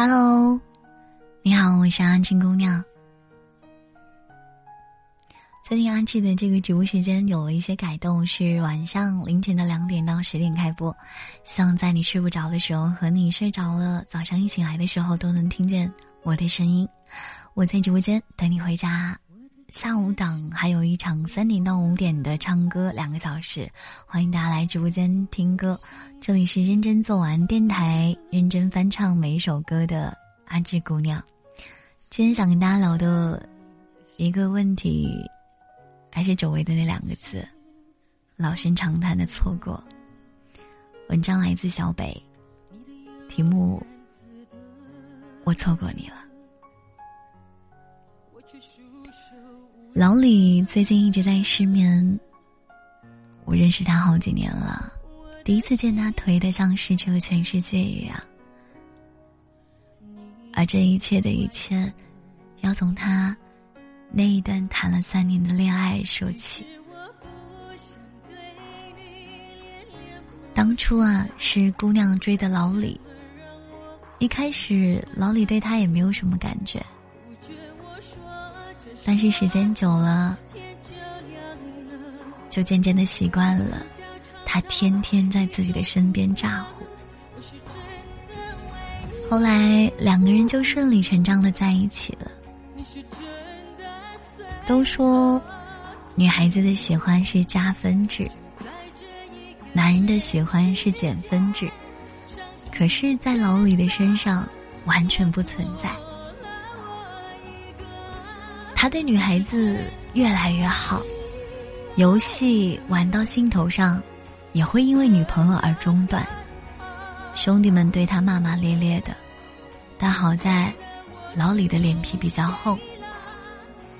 Hello，你好，我是阿青姑娘。最近阿志的这个直播时间有了一些改动，是晚上凌晨的两点到十点开播，希望在你睡不着的时候和你睡着了，早上一醒来的时候都能听见我的声音。我在直播间等你回家。下午档还有一场三点到五点的唱歌两个小时，欢迎大家来直播间听歌。这里是认真做完电台，认真翻唱每一首歌的阿志姑娘。今天想跟大家聊的一个问题。还是久违的那两个字，老生常谈的错过。文章来自小北，题目：我错过你了。老李最近一直在失眠，我认识他好几年了，第一次见他颓的像失去了全世界一样，而这一切的一切，要从他。那一段谈了三年的恋爱说起，当初啊是姑娘追的老李，一开始老李对他也没有什么感觉，但是时间久了，就渐渐的习惯了，他天天在自己的身边咋呼，后来两个人就顺理成章的在一起了。都说，女孩子的喜欢是加分制，男人的喜欢是减分制。可是，在老李的身上完全不存在。他对女孩子越来越好，游戏玩到兴头上，也会因为女朋友而中断。兄弟们对他骂骂咧咧的，但好在，老李的脸皮比较厚。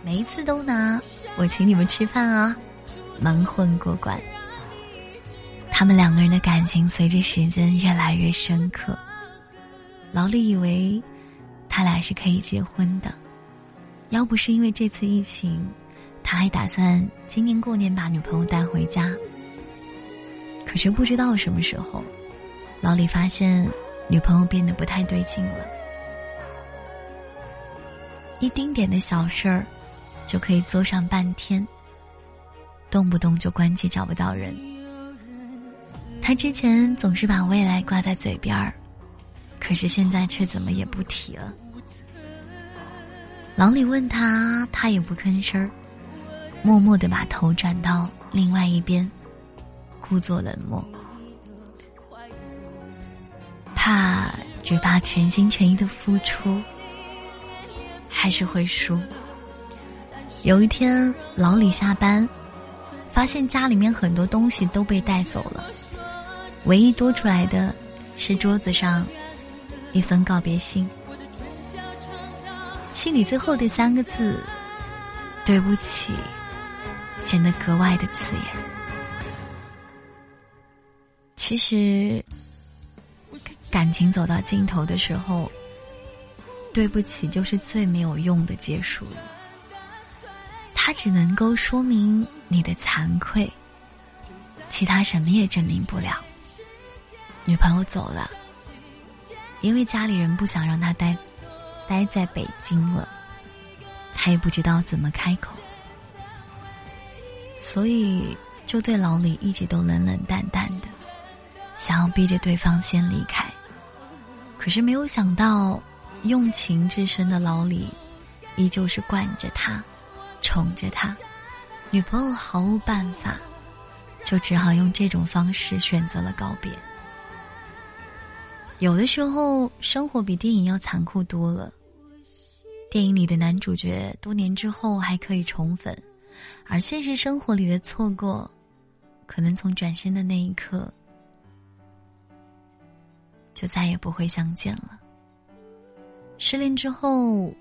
每一次都拿我请你们吃饭啊，蒙混过关。他们两个人的感情随着时间越来越深刻。老李以为他俩是可以结婚的，要不是因为这次疫情，他还打算今年过年把女朋友带回家。可是不知道什么时候，老李发现女朋友变得不太对劲了，一丁点的小事儿。就可以坐上半天，动不动就关机找不到人。他之前总是把未来挂在嘴边儿，可是现在却怎么也不提了。老李问他，他也不吭声儿，默默的把头转到另外一边，故作冷漠，怕只怕全心全意的付出，还是会输。有一天，老李下班，发现家里面很多东西都被带走了，唯一多出来的，是桌子上一封告别信。心里最后的三个字“对不起”，显得格外的刺眼。其实，感情走到尽头的时候，“对不起”就是最没有用的结束了。它只能够说明你的惭愧，其他什么也证明不了。女朋友走了，因为家里人不想让他待，待在北京了，他也不知道怎么开口，所以就对老李一直都冷冷淡淡的，想要逼着对方先离开。可是没有想到，用情至深的老李，依旧是惯着他。宠着他，女朋友毫无办法，就只好用这种方式选择了告别。有的时候，生活比电影要残酷多了。电影里的男主角多年之后还可以重逢，而现实生活里的错过，可能从转身的那一刻就再也不会相见了。失恋之后。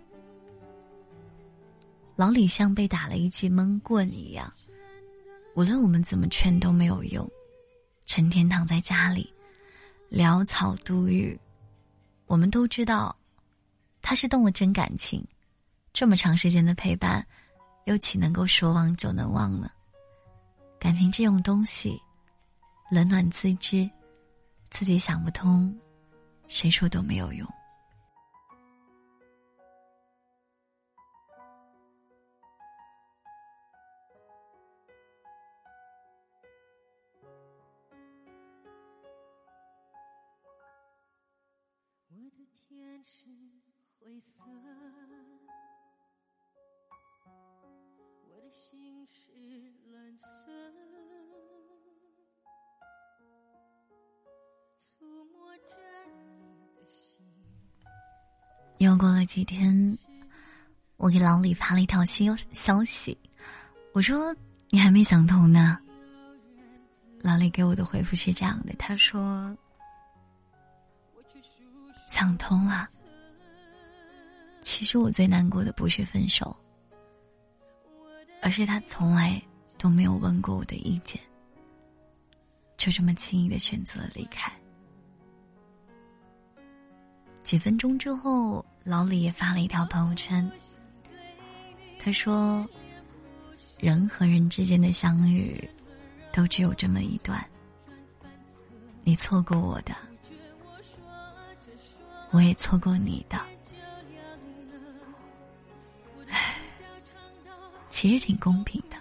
老李像被打了一记闷棍一样，无论我们怎么劝都没有用，成天躺在家里，潦草度日。我们都知道，他是动了真感情，这么长时间的陪伴，又岂能够说忘就能忘呢？感情这种东西，冷暖自知，自己想不通，谁说都没有用。色，我的心是蓝色。触摸着你的心。又过了几天，我给老李发了一条新消息，我说：“你还没想通呢。”老李给我的回复是这样的：“他说，想通了。其实我最难过的不是分手，而是他从来都没有问过我的意见，就这么轻易的选择了离开。”几分钟之后，老李也发了一条朋友圈。他说：“人和人之间的相遇。”都只有这么一段，你错过我的，我也错过你的。其实挺公平的。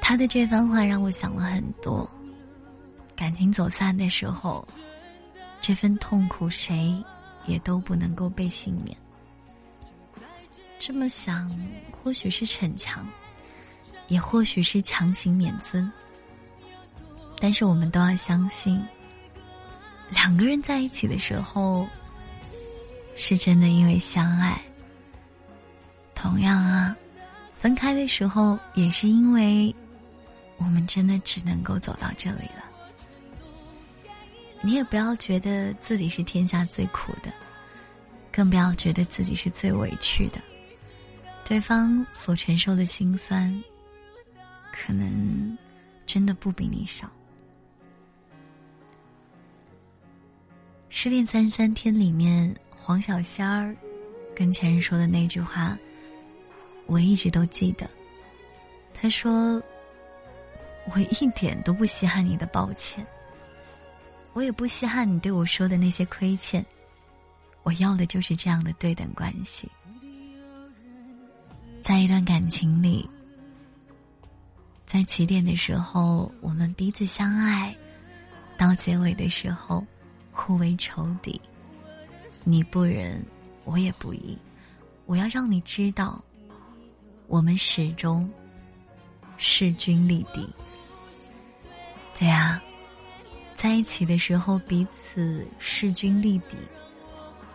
他的这番话让我想了很多。感情走散的时候，这份痛苦谁也都不能够被幸免。这么想，或许是逞强。也或许是强行免尊，但是我们都要相信，两个人在一起的时候，是真的因为相爱。同样啊，分开的时候也是因为，我们真的只能够走到这里了。你也不要觉得自己是天下最苦的，更不要觉得自己是最委屈的，对方所承受的心酸。可能真的不比你少。失恋三十三天里面，黄小仙儿跟前任说的那句话，我一直都记得。他说：“我一点都不稀罕你的抱歉，我也不稀罕你对我说的那些亏欠，我要的就是这样的对等关系。在一段感情里。”在起点的时候，我们彼此相爱；到结尾的时候，互为仇敌。你不仁，我也不义。我要让你知道，我们始终势均力敌。对啊，在一起的时候彼此势均力敌，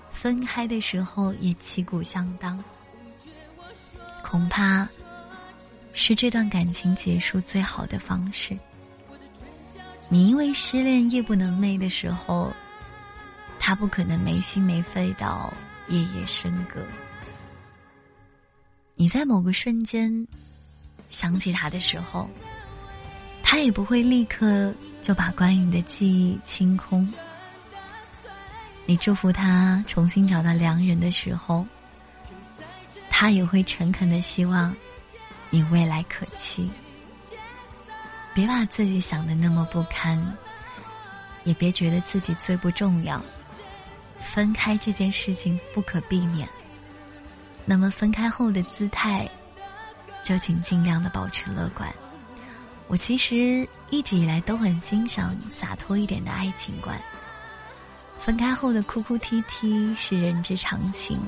分开的时候也旗鼓相当。恐怕。是这段感情结束最好的方式。你因为失恋夜不能寐的时候，他不可能没心没肺到夜夜笙歌。你在某个瞬间想起他的时候，他也不会立刻就把关于你的记忆清空。你祝福他重新找到良人的时候，他也会诚恳的希望。你未来可期，别把自己想的那么不堪，也别觉得自己最不重要。分开这件事情不可避免，那么分开后的姿态，就请尽量的保持乐观。我其实一直以来都很欣赏洒脱一点的爱情观。分开后的哭哭啼啼是人之常情，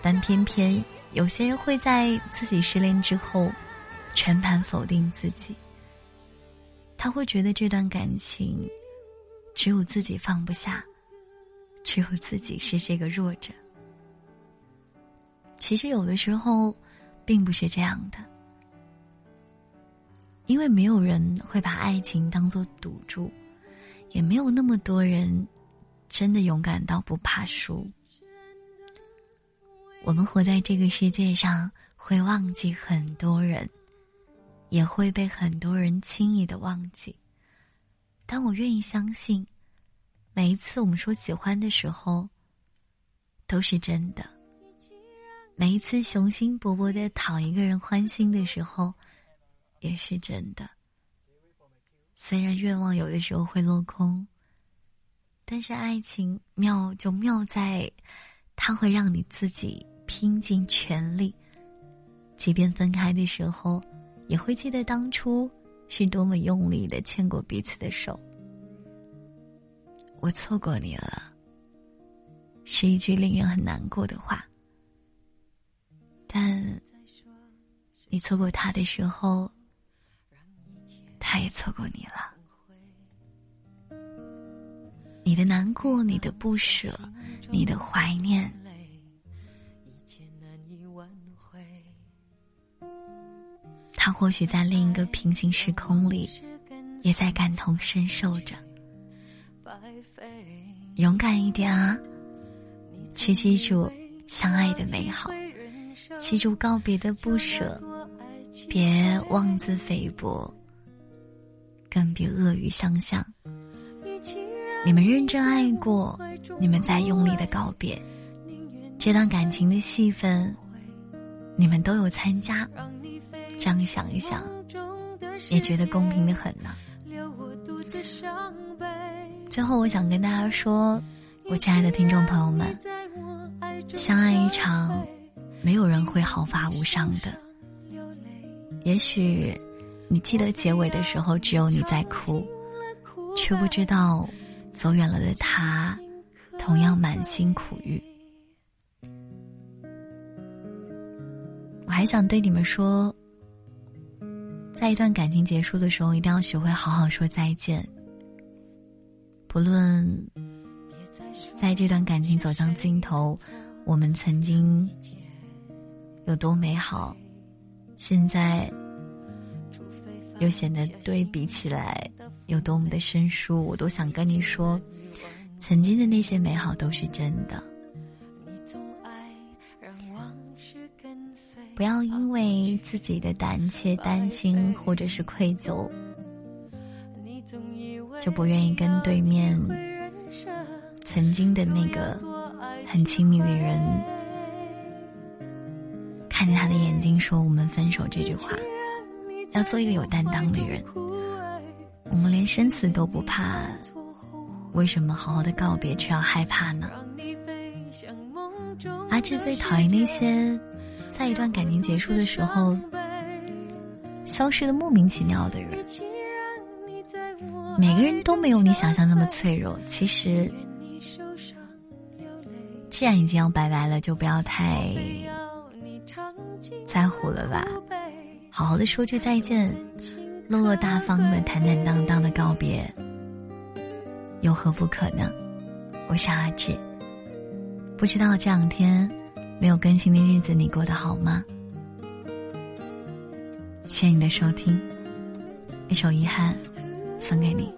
但偏偏。有些人会在自己失恋之后，全盘否定自己。他会觉得这段感情，只有自己放不下，只有自己是这个弱者。其实有的时候，并不是这样的，因为没有人会把爱情当做赌注，也没有那么多人真的勇敢到不怕输。我们活在这个世界上，会忘记很多人，也会被很多人轻易的忘记。但我愿意相信，每一次我们说喜欢的时候，都是真的；每一次雄心勃勃的讨一个人欢心的时候，也是真的。虽然愿望有的时候会落空，但是爱情妙就妙在，它会让你自己。拼尽全力，即便分开的时候，也会记得当初是多么用力的牵过彼此的手。我错过你了，是一句令人很难过的话。但你错过他的时候，他也错过你了。你的难过，你的不舍，你的怀念。他或许在另一个平行时空里，也在感同身受着。勇敢一点啊！去记住相爱的美好，记住告别的不舍，别妄自菲薄，更别恶语相向。你们认真爱过，你们在用力的告别，这段感情的戏份，你们都有参加。这样想一想，也觉得公平的很呢。最后，我想跟大家说，我亲爱的听众朋友们，相爱一场，没有人会毫发无伤的。也许，你记得结尾的时候，只有你在哭，却不知道，走远了的他，同样满心苦郁。我还想对你们说。在一段感情结束的时候，一定要学会好好说再见。不论在这段感情走向尽头，我们曾经有多美好，现在又显得对比起来有多么的生疏，我都想跟你说，曾经的那些美好都是真的。不要因为自己的胆怯、担心或者是愧疚，就不愿意跟对面曾经的那个很亲密的人，看着他的眼睛说“我们分手”这句话。要做一个有担当的人，我们连生死都不怕，为什么好好的告别却要害怕呢？阿志最讨厌那些。在一段感情结束的时候，消失的莫名其妙的人，每个人都没有你想象那么脆弱。其实，既然已经要拜拜了，就不要太在乎了吧。好好的说句再见，落落大方的、坦坦荡荡的告别，有何不可呢？我是阿志，不知道这两天。没有更新的日子，你过得好吗？谢谢你的收听，一首遗憾送给你。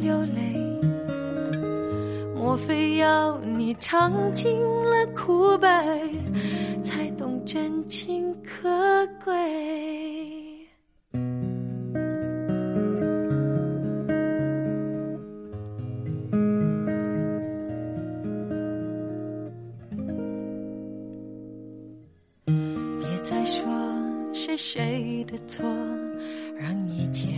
流泪，莫非要你尝尽了苦悲，才懂真情可贵？别再说是谁的错，让一切。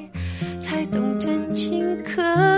才懂真情可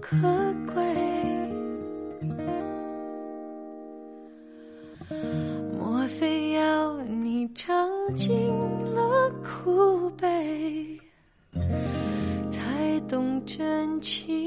可贵？莫非要你尝尽了苦悲，才懂真情？